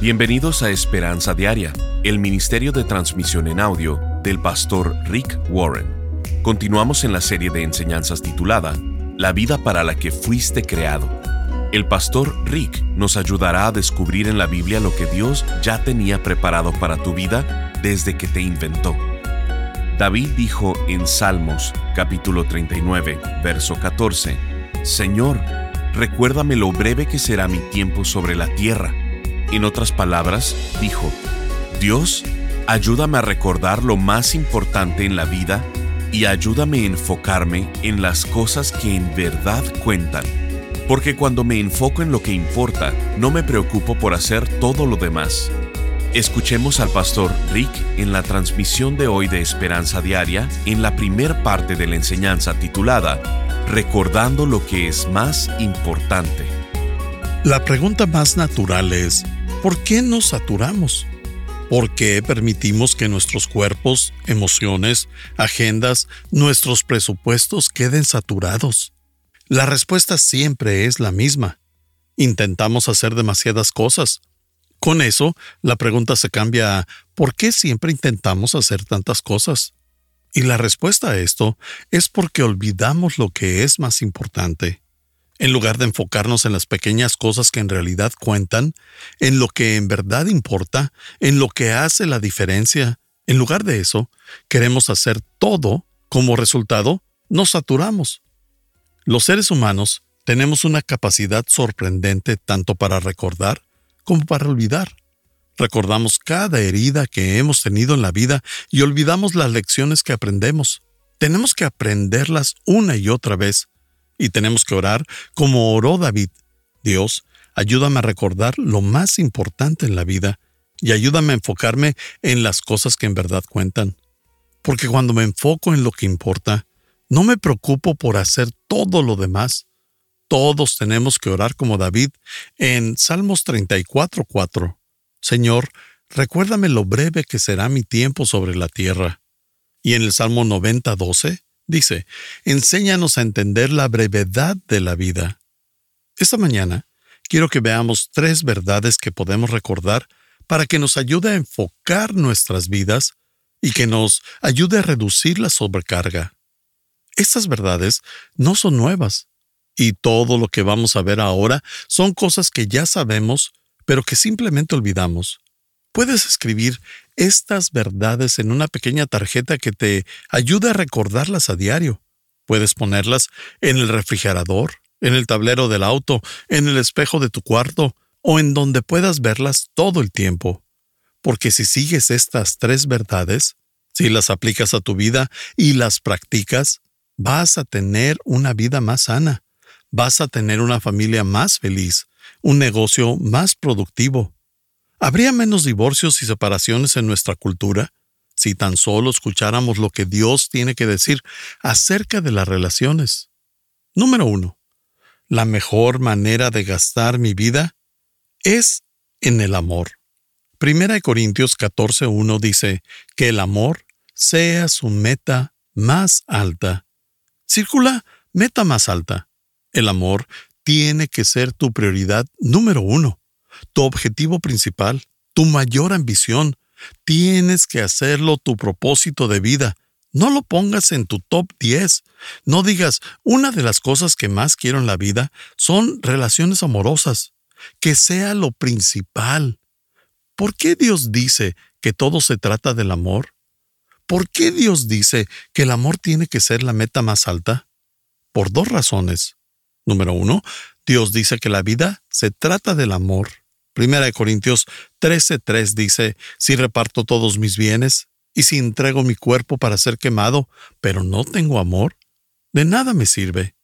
Bienvenidos a Esperanza Diaria, el Ministerio de Transmisión en Audio del pastor Rick Warren. Continuamos en la serie de enseñanzas titulada La vida para la que fuiste creado. El pastor Rick nos ayudará a descubrir en la Biblia lo que Dios ya tenía preparado para tu vida desde que te inventó. David dijo en Salmos capítulo 39, verso 14, Señor, recuérdame lo breve que será mi tiempo sobre la tierra en otras palabras, dijo, Dios, ayúdame a recordar lo más importante en la vida y ayúdame a enfocarme en las cosas que en verdad cuentan. Porque cuando me enfoco en lo que importa, no me preocupo por hacer todo lo demás. Escuchemos al pastor Rick en la transmisión de hoy de Esperanza Diaria en la primer parte de la enseñanza titulada Recordando lo que es más importante. La pregunta más natural es, ¿Por qué nos saturamos? ¿Por qué permitimos que nuestros cuerpos, emociones, agendas, nuestros presupuestos queden saturados? La respuesta siempre es la misma. Intentamos hacer demasiadas cosas. Con eso, la pregunta se cambia a ¿por qué siempre intentamos hacer tantas cosas? Y la respuesta a esto es porque olvidamos lo que es más importante en lugar de enfocarnos en las pequeñas cosas que en realidad cuentan, en lo que en verdad importa, en lo que hace la diferencia. En lugar de eso, queremos hacer todo, como resultado, nos saturamos. Los seres humanos tenemos una capacidad sorprendente tanto para recordar como para olvidar. Recordamos cada herida que hemos tenido en la vida y olvidamos las lecciones que aprendemos. Tenemos que aprenderlas una y otra vez y tenemos que orar como oró David. Dios, ayúdame a recordar lo más importante en la vida y ayúdame a enfocarme en las cosas que en verdad cuentan. Porque cuando me enfoco en lo que importa, no me preocupo por hacer todo lo demás. Todos tenemos que orar como David en Salmos 34:4. Señor, recuérdame lo breve que será mi tiempo sobre la tierra. Y en el Salmo 90:12, Dice, enséñanos a entender la brevedad de la vida. Esta mañana quiero que veamos tres verdades que podemos recordar para que nos ayude a enfocar nuestras vidas y que nos ayude a reducir la sobrecarga. Estas verdades no son nuevas, y todo lo que vamos a ver ahora son cosas que ya sabemos, pero que simplemente olvidamos. Puedes escribir estas verdades en una pequeña tarjeta que te ayude a recordarlas a diario. Puedes ponerlas en el refrigerador, en el tablero del auto, en el espejo de tu cuarto o en donde puedas verlas todo el tiempo. Porque si sigues estas tres verdades, si las aplicas a tu vida y las practicas, vas a tener una vida más sana, vas a tener una familia más feliz, un negocio más productivo, ¿Habría menos divorcios y separaciones en nuestra cultura si tan solo escucháramos lo que Dios tiene que decir acerca de las relaciones? Número uno. La mejor manera de gastar mi vida es en el amor. Primera de Corintios 14.1 dice que el amor sea su meta más alta. Circula meta más alta. El amor tiene que ser tu prioridad número uno tu objetivo principal, tu mayor ambición. Tienes que hacerlo tu propósito de vida. No lo pongas en tu top 10. No digas, una de las cosas que más quiero en la vida son relaciones amorosas. Que sea lo principal. ¿Por qué Dios dice que todo se trata del amor? ¿Por qué Dios dice que el amor tiene que ser la meta más alta? Por dos razones. Número uno, Dios dice que la vida se trata del amor. Primera de Corintios 13:3 dice, si reparto todos mis bienes y si entrego mi cuerpo para ser quemado, pero no tengo amor, de nada me sirve.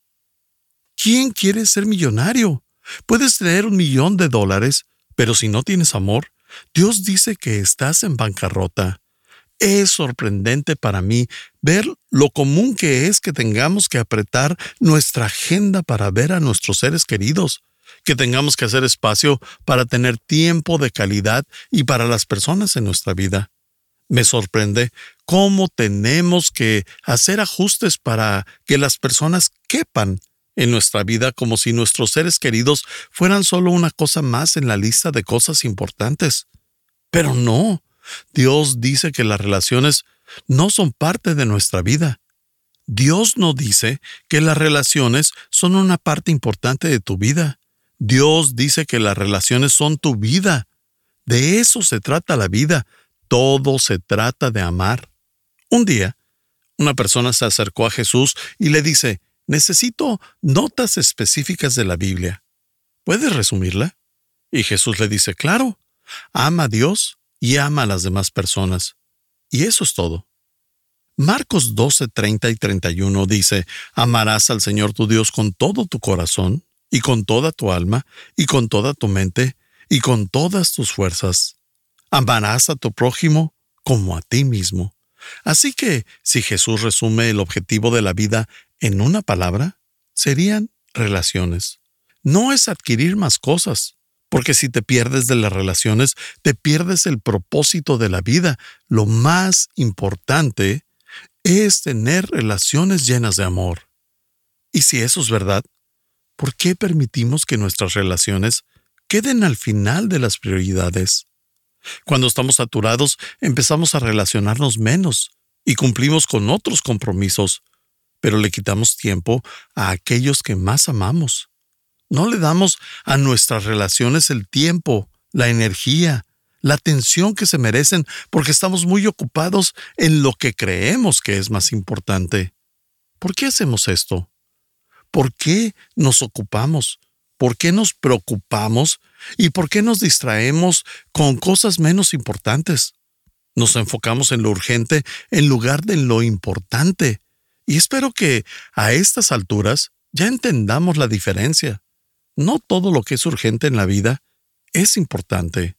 ¿Quién quiere ser millonario? Puedes tener un millón de dólares, pero si no tienes amor, Dios dice que estás en bancarrota. Es sorprendente para mí ver lo común que es que tengamos que apretar nuestra agenda para ver a nuestros seres queridos que tengamos que hacer espacio para tener tiempo de calidad y para las personas en nuestra vida. Me sorprende cómo tenemos que hacer ajustes para que las personas quepan en nuestra vida como si nuestros seres queridos fueran solo una cosa más en la lista de cosas importantes. Pero no, Dios dice que las relaciones no son parte de nuestra vida. Dios no dice que las relaciones son una parte importante de tu vida. Dios dice que las relaciones son tu vida. De eso se trata la vida. Todo se trata de amar. Un día, una persona se acercó a Jesús y le dice, necesito notas específicas de la Biblia. ¿Puedes resumirla? Y Jesús le dice, claro, ama a Dios y ama a las demás personas. Y eso es todo. Marcos 12, 30 y 31 dice, amarás al Señor tu Dios con todo tu corazón, y con toda tu alma, y con toda tu mente, y con todas tus fuerzas. Amarás a tu prójimo como a ti mismo. Así que, si Jesús resume el objetivo de la vida en una palabra, serían relaciones. No es adquirir más cosas, porque si te pierdes de las relaciones, te pierdes el propósito de la vida. Lo más importante es tener relaciones llenas de amor. Y si eso es verdad, ¿por qué permitimos que nuestras relaciones queden al final de las prioridades? Cuando estamos saturados, empezamos a relacionarnos menos y cumplimos con otros compromisos, pero le quitamos tiempo a aquellos que más amamos. No le damos a nuestras relaciones el tiempo, la energía, la atención que se merecen porque estamos muy ocupados en lo que creemos que es más importante. ¿Por qué hacemos esto? ¿Por qué nos ocupamos? ¿Por qué nos preocupamos? ¿Y por qué nos distraemos con cosas menos importantes? Nos enfocamos en lo urgente en lugar de en lo importante. Y espero que a estas alturas ya entendamos la diferencia. No todo lo que es urgente en la vida es importante.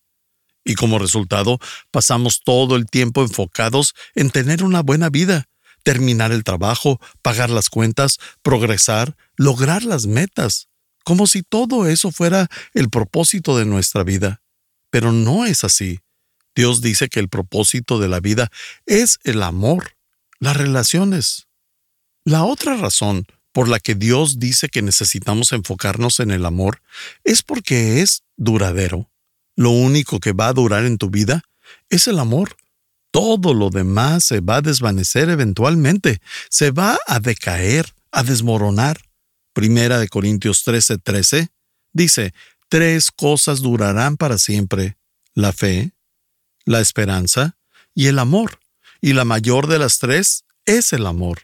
Y como resultado, pasamos todo el tiempo enfocados en tener una buena vida, terminar el trabajo, pagar las cuentas, progresar, lograr las metas, como si todo eso fuera el propósito de nuestra vida. Pero no es así. Dios dice que el propósito de la vida es el amor, las relaciones. La otra razón por la que Dios dice que necesitamos enfocarnos en el amor es porque es duradero. Lo único que va a durar en tu vida es el amor. Todo lo demás se va a desvanecer eventualmente, se va a decaer, a desmoronar. Primera de Corintios 13:13 13, dice, tres cosas durarán para siempre, la fe, la esperanza y el amor, y la mayor de las tres es el amor.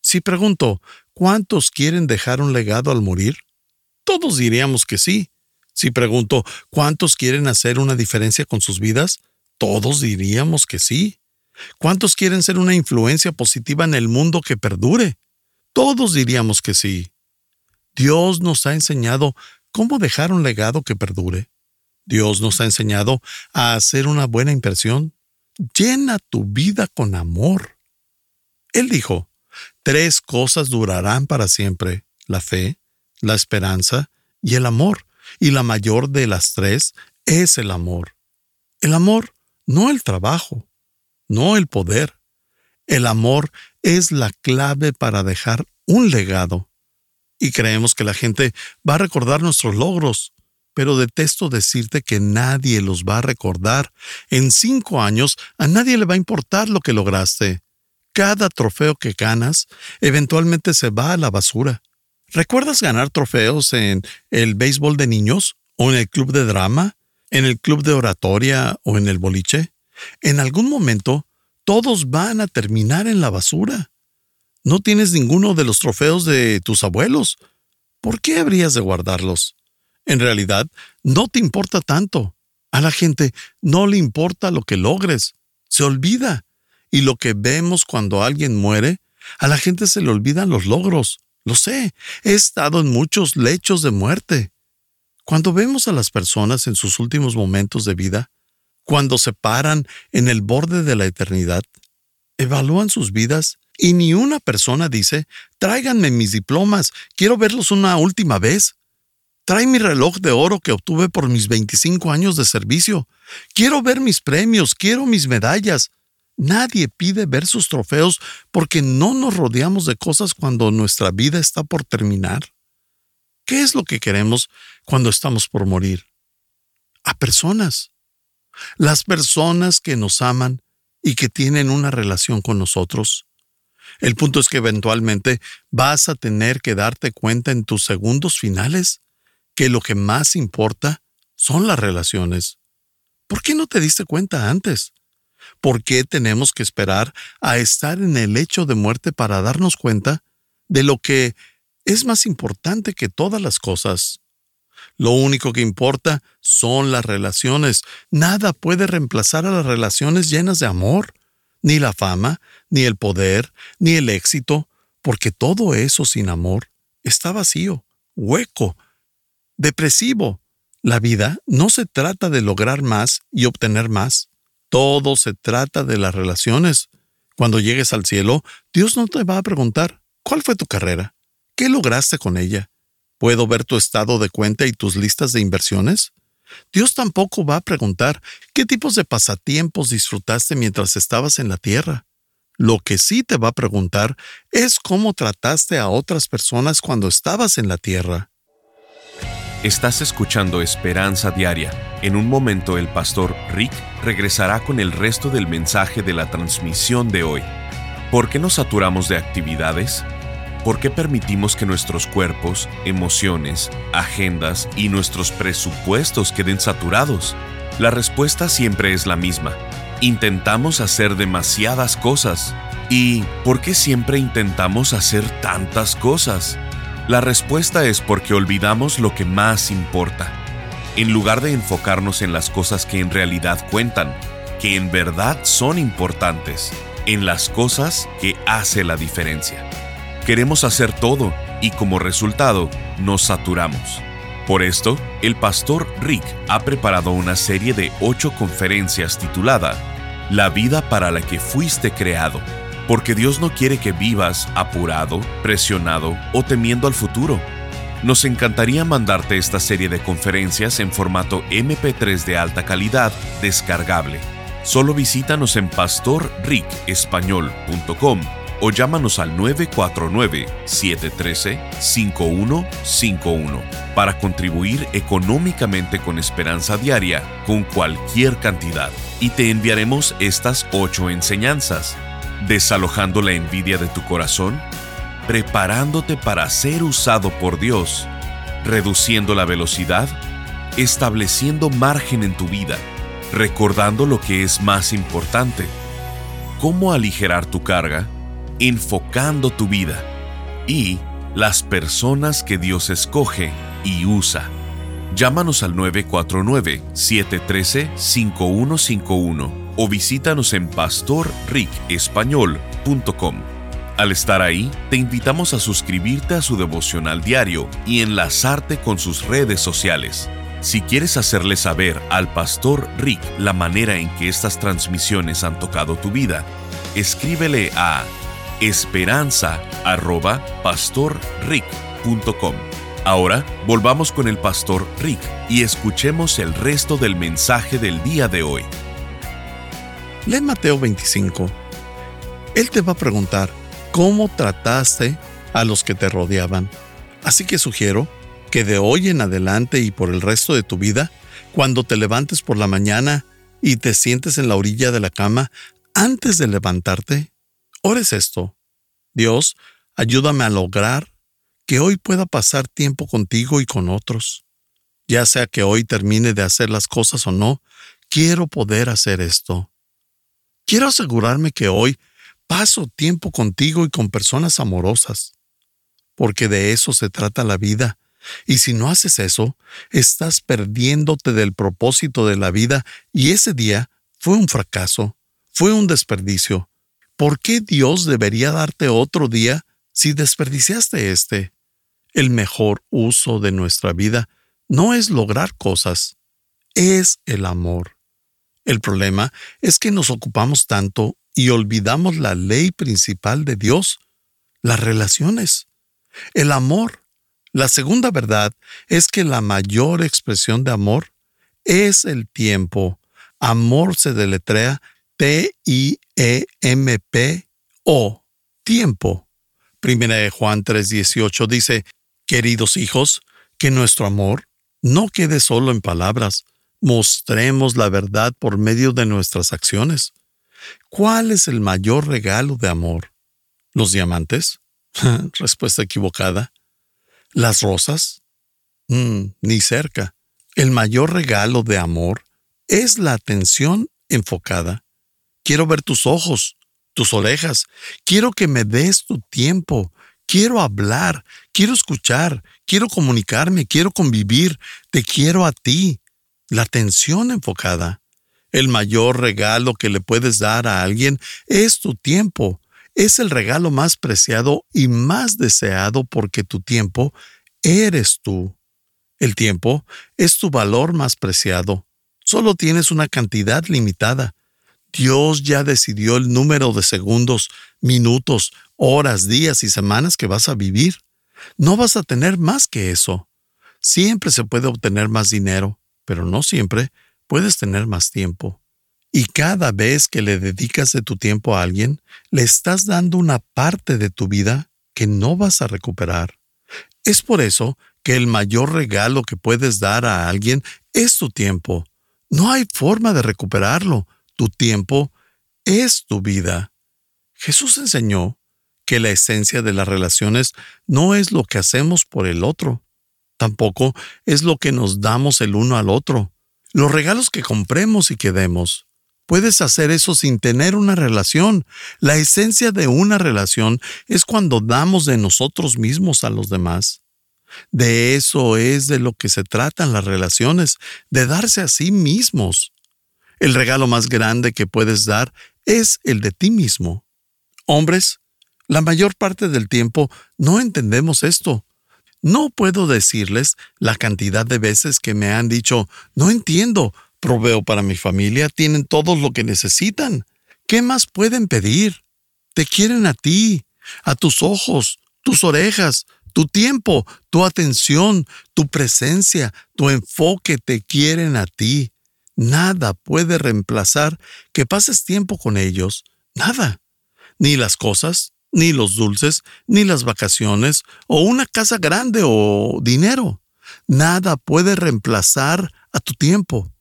Si pregunto, ¿cuántos quieren dejar un legado al morir? Todos diríamos que sí. Si pregunto, ¿cuántos quieren hacer una diferencia con sus vidas? Todos diríamos que sí. ¿Cuántos quieren ser una influencia positiva en el mundo que perdure? Todos diríamos que sí. Dios nos ha enseñado cómo dejar un legado que perdure. Dios nos ha enseñado a hacer una buena impresión. Llena tu vida con amor. Él dijo, tres cosas durarán para siempre, la fe, la esperanza y el amor y la mayor de las tres es el amor. El amor, no el trabajo, no el poder. El amor es la clave para dejar un legado. Y creemos que la gente va a recordar nuestros logros, pero detesto decirte que nadie los va a recordar. En cinco años a nadie le va a importar lo que lograste. Cada trofeo que ganas eventualmente se va a la basura. ¿Recuerdas ganar trofeos en el béisbol de niños o en el club de drama, en el club de oratoria o en el boliche? En algún momento, todos van a terminar en la basura. No tienes ninguno de los trofeos de tus abuelos. ¿Por qué habrías de guardarlos? En realidad, no te importa tanto. A la gente no le importa lo que logres. Se olvida. Y lo que vemos cuando alguien muere, a la gente se le olvidan los logros. Lo sé, he estado en muchos lechos de muerte. Cuando vemos a las personas en sus últimos momentos de vida, cuando se paran en el borde de la eternidad, evalúan sus vidas y ni una persona dice, tráiganme mis diplomas, quiero verlos una última vez. Trae mi reloj de oro que obtuve por mis 25 años de servicio. Quiero ver mis premios, quiero mis medallas. Nadie pide ver sus trofeos porque no nos rodeamos de cosas cuando nuestra vida está por terminar. ¿Qué es lo que queremos cuando estamos por morir? A personas. Las personas que nos aman y que tienen una relación con nosotros. El punto es que eventualmente vas a tener que darte cuenta en tus segundos finales que lo que más importa son las relaciones. ¿Por qué no te diste cuenta antes? ¿Por qué tenemos que esperar a estar en el hecho de muerte para darnos cuenta de lo que es más importante que todas las cosas? Lo único que importa son las relaciones. Nada puede reemplazar a las relaciones llenas de amor, ni la fama, ni el poder, ni el éxito, porque todo eso sin amor está vacío, hueco, depresivo. La vida no se trata de lograr más y obtener más. Todo se trata de las relaciones. Cuando llegues al cielo, Dios no te va a preguntar, ¿cuál fue tu carrera? ¿Qué lograste con ella? ¿Puedo ver tu estado de cuenta y tus listas de inversiones? Dios tampoco va a preguntar qué tipos de pasatiempos disfrutaste mientras estabas en la tierra. Lo que sí te va a preguntar es cómo trataste a otras personas cuando estabas en la tierra. Estás escuchando Esperanza Diaria. En un momento el pastor Rick regresará con el resto del mensaje de la transmisión de hoy. ¿Por qué nos saturamos de actividades? ¿Por qué permitimos que nuestros cuerpos, emociones, agendas y nuestros presupuestos queden saturados? La respuesta siempre es la misma. Intentamos hacer demasiadas cosas. ¿Y por qué siempre intentamos hacer tantas cosas? La respuesta es porque olvidamos lo que más importa. En lugar de enfocarnos en las cosas que en realidad cuentan, que en verdad son importantes, en las cosas que hace la diferencia. Queremos hacer todo y como resultado nos saturamos. Por esto, el pastor Rick ha preparado una serie de ocho conferencias titulada La vida para la que fuiste creado porque Dios no quiere que vivas apurado, presionado o temiendo al futuro. Nos encantaría mandarte esta serie de conferencias en formato MP3 de alta calidad descargable. Solo visítanos en pastorricespañol.com o llámanos al 949-713-5151 para contribuir económicamente con Esperanza Diaria con cualquier cantidad. Y te enviaremos estas ocho enseñanzas desalojando la envidia de tu corazón, preparándote para ser usado por Dios, reduciendo la velocidad, estableciendo margen en tu vida, recordando lo que es más importante, cómo aligerar tu carga, enfocando tu vida y las personas que Dios escoge y usa. Llámanos al 949-713-5151 o visítanos en pastorricespañol.com. Al estar ahí, te invitamos a suscribirte a su devocional diario y enlazarte con sus redes sociales. Si quieres hacerle saber al pastor Rick la manera en que estas transmisiones han tocado tu vida, escríbele a esperanza@pastorrick.com. Ahora volvamos con el pastor Rick y escuchemos el resto del mensaje del día de hoy. Lee Mateo 25. Él te va a preguntar cómo trataste a los que te rodeaban. Así que sugiero que de hoy en adelante y por el resto de tu vida, cuando te levantes por la mañana y te sientes en la orilla de la cama, antes de levantarte, ores esto. Dios, ayúdame a lograr que hoy pueda pasar tiempo contigo y con otros. Ya sea que hoy termine de hacer las cosas o no, quiero poder hacer esto. Quiero asegurarme que hoy paso tiempo contigo y con personas amorosas, porque de eso se trata la vida. Y si no haces eso, estás perdiéndote del propósito de la vida y ese día fue un fracaso, fue un desperdicio. ¿Por qué Dios debería darte otro día si desperdiciaste este? El mejor uso de nuestra vida no es lograr cosas, es el amor. El problema es que nos ocupamos tanto y olvidamos la ley principal de Dios, las relaciones, el amor. La segunda verdad es que la mayor expresión de amor es el tiempo. Amor se deletrea T-I-E-M-P-O, tiempo. Primera de Juan 3:18 dice, Queridos hijos, que nuestro amor no quede solo en palabras, mostremos la verdad por medio de nuestras acciones. ¿Cuál es el mayor regalo de amor? ¿Los diamantes? Respuesta equivocada. ¿Las rosas? Mm, ni cerca. El mayor regalo de amor es la atención enfocada. Quiero ver tus ojos, tus orejas. Quiero que me des tu tiempo. Quiero hablar, quiero escuchar, quiero comunicarme, quiero convivir. Te quiero a ti. La atención enfocada. El mayor regalo que le puedes dar a alguien es tu tiempo. Es el regalo más preciado y más deseado porque tu tiempo eres tú. El tiempo es tu valor más preciado. Solo tienes una cantidad limitada. Dios ya decidió el número de segundos, minutos, horas, días y semanas que vas a vivir. No vas a tener más que eso. Siempre se puede obtener más dinero, pero no siempre puedes tener más tiempo. Y cada vez que le dedicas de tu tiempo a alguien, le estás dando una parte de tu vida que no vas a recuperar. Es por eso que el mayor regalo que puedes dar a alguien es tu tiempo. No hay forma de recuperarlo. Tu tiempo es tu vida. Jesús enseñó que la esencia de las relaciones no es lo que hacemos por el otro, tampoco es lo que nos damos el uno al otro, los regalos que compremos y que demos. Puedes hacer eso sin tener una relación. La esencia de una relación es cuando damos de nosotros mismos a los demás. De eso es de lo que se tratan las relaciones, de darse a sí mismos. El regalo más grande que puedes dar es el de ti mismo. Hombres, la mayor parte del tiempo no entendemos esto. No puedo decirles la cantidad de veces que me han dicho, no entiendo, proveo para mi familia, tienen todo lo que necesitan. ¿Qué más pueden pedir? Te quieren a ti, a tus ojos, tus orejas, tu tiempo, tu atención, tu presencia, tu enfoque te quieren a ti. Nada puede reemplazar que pases tiempo con ellos. Nada. Ni las cosas, ni los dulces, ni las vacaciones, o una casa grande o dinero. Nada puede reemplazar a tu tiempo.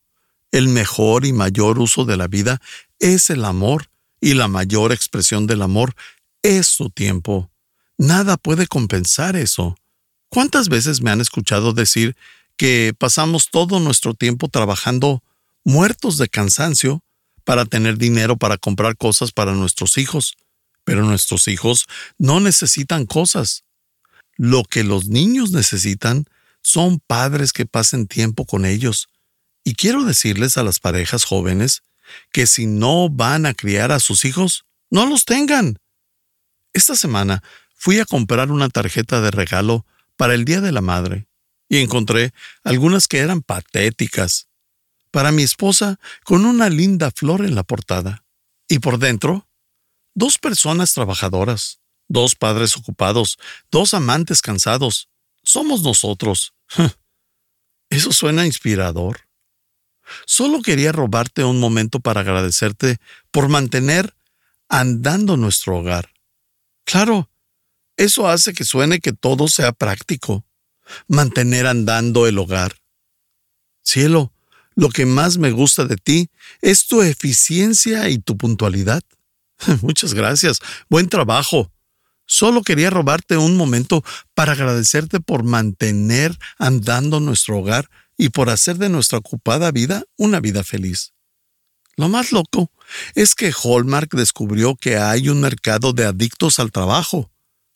El mejor y mayor uso de la vida es el amor, y la mayor expresión del amor es tu tiempo. Nada puede compensar eso. ¿Cuántas veces me han escuchado decir que pasamos todo nuestro tiempo trabajando muertos de cansancio para tener dinero para comprar cosas para nuestros hijos? Pero nuestros hijos no necesitan cosas. Lo que los niños necesitan son padres que pasen tiempo con ellos. Y quiero decirles a las parejas jóvenes que si no van a criar a sus hijos, no los tengan. Esta semana fui a comprar una tarjeta de regalo para el Día de la Madre y encontré algunas que eran patéticas. Para mi esposa, con una linda flor en la portada. Y por dentro, Dos personas trabajadoras, dos padres ocupados, dos amantes cansados. Somos nosotros. Eso suena inspirador. Solo quería robarte un momento para agradecerte por mantener andando nuestro hogar. Claro, eso hace que suene que todo sea práctico. Mantener andando el hogar. Cielo, lo que más me gusta de ti es tu eficiencia y tu puntualidad. Muchas gracias. Buen trabajo. Solo quería robarte un momento para agradecerte por mantener andando nuestro hogar y por hacer de nuestra ocupada vida una vida feliz. Lo más loco es que Hallmark descubrió que hay un mercado de adictos al trabajo.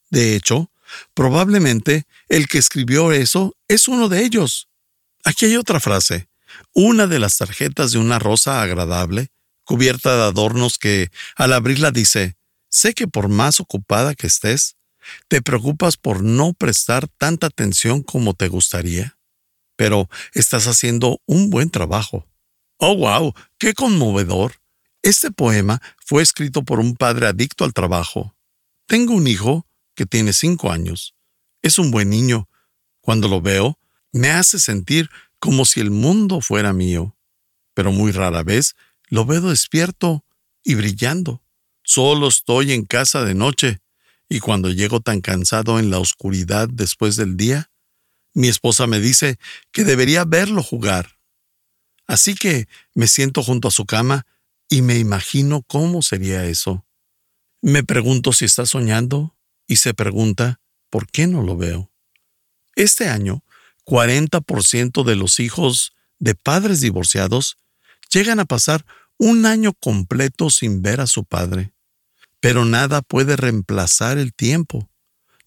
De hecho, probablemente el que escribió eso es uno de ellos. Aquí hay otra frase. Una de las tarjetas de una rosa agradable cubierta de adornos que, al abrirla, dice, sé que por más ocupada que estés, te preocupas por no prestar tanta atención como te gustaría, pero estás haciendo un buen trabajo. ¡Oh, wow! ¡Qué conmovedor! Este poema fue escrito por un padre adicto al trabajo. Tengo un hijo que tiene cinco años. Es un buen niño. Cuando lo veo, me hace sentir como si el mundo fuera mío. Pero muy rara vez lo veo despierto y brillando. Solo estoy en casa de noche, y cuando llego tan cansado en la oscuridad después del día, Mi esposa me dice que debería verlo jugar. Así que me siento junto a su cama y me imagino cómo sería eso. Me pregunto si está soñando y se pregunta por qué no lo veo. Este año, 40% de los hijos de padres divorciados llegan a pasar un año completo sin ver a su padre. Pero nada puede reemplazar el tiempo.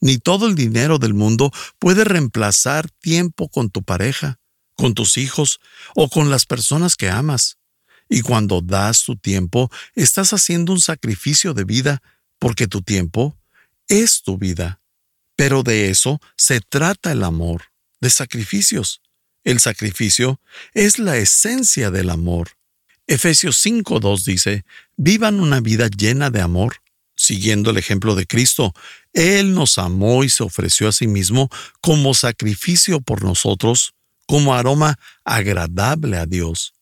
Ni todo el dinero del mundo puede reemplazar tiempo con tu pareja, con tus hijos o con las personas que amas. Y cuando das tu tiempo, estás haciendo un sacrificio de vida, porque tu tiempo es tu vida. Pero de eso se trata el amor, de sacrificios. El sacrificio es la esencia del amor. Efesios 5.2 dice, vivan una vida llena de amor, siguiendo el ejemplo de Cristo. Él nos amó y se ofreció a sí mismo como sacrificio por nosotros, como aroma agradable a Dios.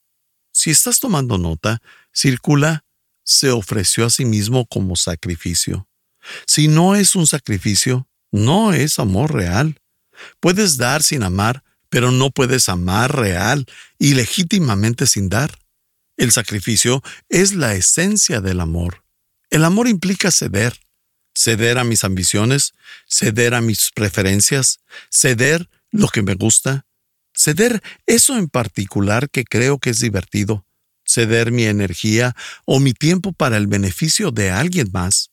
Si estás tomando nota, circula, se ofreció a sí mismo como sacrificio. Si no es un sacrificio, no es amor real. Puedes dar sin amar, pero no puedes amar real y legítimamente sin dar. El sacrificio es la esencia del amor. El amor implica ceder, ceder a mis ambiciones, ceder a mis preferencias, ceder lo que me gusta, ceder eso en particular que creo que es divertido, ceder mi energía o mi tiempo para el beneficio de alguien más.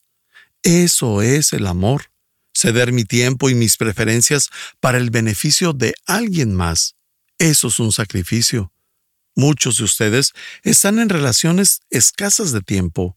Eso es el amor, ceder mi tiempo y mis preferencias para el beneficio de alguien más. Eso es un sacrificio. Muchos de ustedes están en relaciones escasas de tiempo.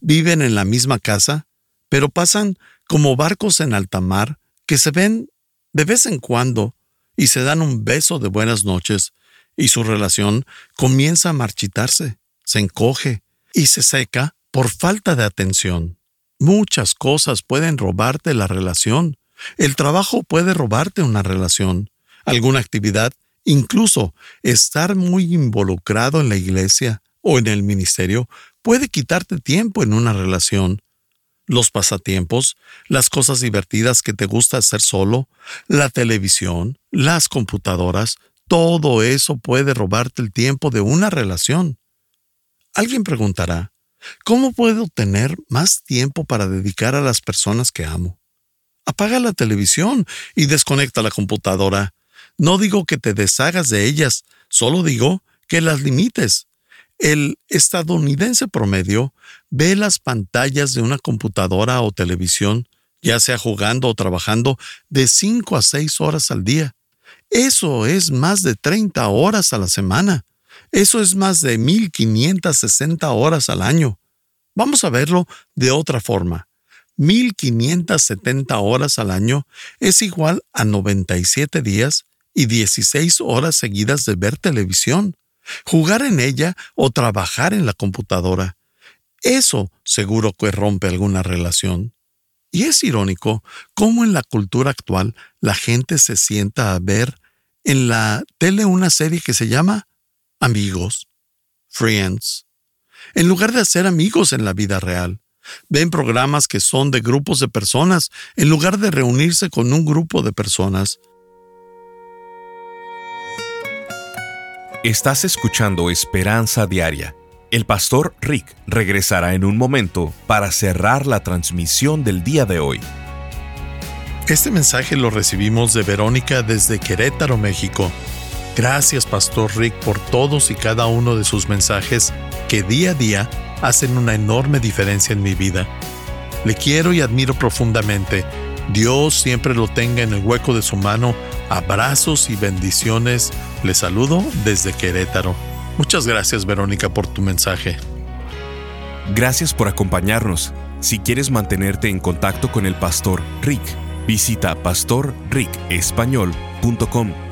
Viven en la misma casa, pero pasan como barcos en alta mar que se ven de vez en cuando y se dan un beso de buenas noches y su relación comienza a marchitarse, se encoge y se seca por falta de atención. Muchas cosas pueden robarte la relación. El trabajo puede robarte una relación. Alguna actividad Incluso estar muy involucrado en la iglesia o en el ministerio puede quitarte tiempo en una relación. Los pasatiempos, las cosas divertidas que te gusta hacer solo, la televisión, las computadoras, todo eso puede robarte el tiempo de una relación. Alguien preguntará, ¿cómo puedo tener más tiempo para dedicar a las personas que amo? Apaga la televisión y desconecta la computadora. No digo que te deshagas de ellas, solo digo que las limites. El estadounidense promedio ve las pantallas de una computadora o televisión, ya sea jugando o trabajando, de 5 a 6 horas al día. Eso es más de 30 horas a la semana. Eso es más de 1560 horas al año. Vamos a verlo de otra forma. 1570 horas al año es igual a 97 días y 16 horas seguidas de ver televisión, jugar en ella o trabajar en la computadora. Eso seguro que rompe alguna relación. Y es irónico cómo en la cultura actual la gente se sienta a ver en la tele una serie que se llama Amigos, Friends, en lugar de hacer amigos en la vida real. Ven programas que son de grupos de personas en lugar de reunirse con un grupo de personas. Estás escuchando Esperanza Diaria. El pastor Rick regresará en un momento para cerrar la transmisión del día de hoy. Este mensaje lo recibimos de Verónica desde Querétaro, México. Gracias, Pastor Rick, por todos y cada uno de sus mensajes que día a día hacen una enorme diferencia en mi vida. Le quiero y admiro profundamente. Dios siempre lo tenga en el hueco de su mano Abrazos y bendiciones. Les saludo desde Querétaro. Muchas gracias Verónica por tu mensaje. Gracias por acompañarnos. Si quieres mantenerte en contacto con el pastor Rick, visita pastorricespañol.com